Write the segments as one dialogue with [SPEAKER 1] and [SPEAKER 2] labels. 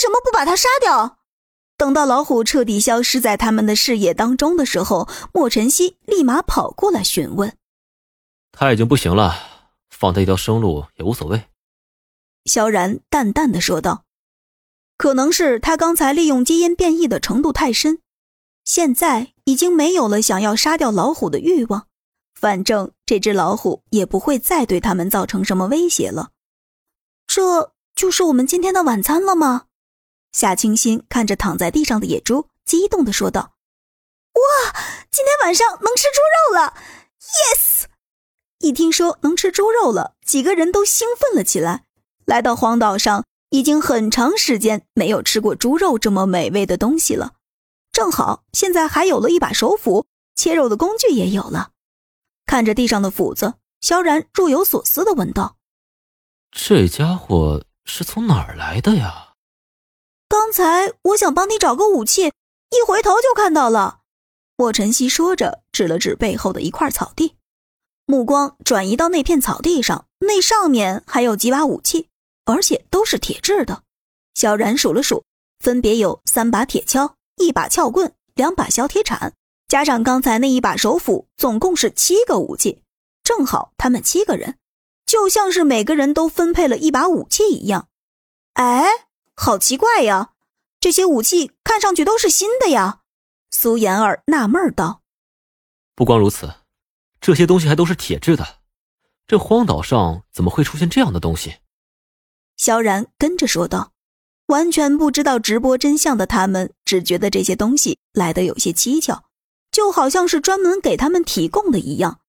[SPEAKER 1] 什么不把他杀掉？等到老虎彻底消失在他们的视野当中的时候，莫晨曦立马跑过来询问：“
[SPEAKER 2] 他已经不行了，放他一条生路也无所谓。”
[SPEAKER 1] 萧然淡淡的说道：“可能是他刚才利用基因变异的程度太深，现在已经没有了想要杀掉老虎的欲望。反正这只老虎也不会再对他们造成什么威胁了。这就是我们今天的晚餐了吗？”夏清新看着躺在地上的野猪，激动的说道：“哇，今天晚上能吃猪肉了！Yes！” 一听说能吃猪肉了，几个人都兴奋了起来。来到荒岛上，已经很长时间没有吃过猪肉这么美味的东西了。正好现在还有了一把手斧，切肉的工具也有了。看着地上的斧子，萧然若有所思的问道：“
[SPEAKER 2] 这家伙是从哪儿来的呀？”
[SPEAKER 1] 刚才我想帮你找个武器，一回头就看到了。莫晨曦说着，指了指背后的一块草地，目光转移到那片草地上，那上面还有几把武器，而且都是铁制的。小然数了数，分别有三把铁锹、一把撬棍、两把小铁铲，加上刚才那一把手斧，总共是七个武器。正好他们七个人，就像是每个人都分配了一把武器一样。哎。好奇怪呀，这些武器看上去都是新的呀。苏妍儿纳闷道：“
[SPEAKER 2] 不光如此，这些东西还都是铁制的。这荒岛上怎么会出现这样的东西？”
[SPEAKER 1] 萧然跟着说道：“完全不知道直播真相的他们，只觉得这些东西来的有些蹊跷，就好像是专门给他们提供的一样。”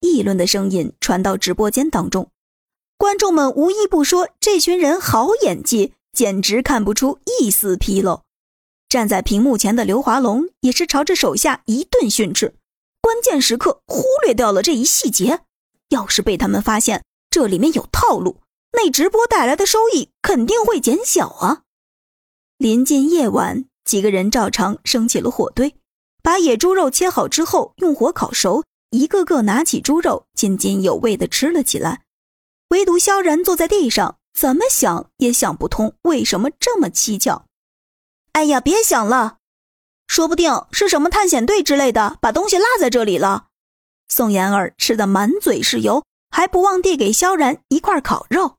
[SPEAKER 1] 议论的声音传到直播间当中，观众们无一不说：“这群人好演技。”简直看不出一丝纰漏。站在屏幕前的刘华龙也是朝着手下一顿训斥，关键时刻忽略掉了这一细节。要是被他们发现这里面有套路，那直播带来的收益肯定会减小啊！临近夜晚，几个人照常升起了火堆，把野猪肉切好之后用火烤熟，一个个拿起猪肉津津有味地吃了起来。唯独萧然坐在地上。怎么想也想不通，为什么这么蹊跷？哎呀，别想了，说不定是什么探险队之类的把东西落在这里了。宋妍儿吃的满嘴是油，还不忘递给萧然一块烤肉。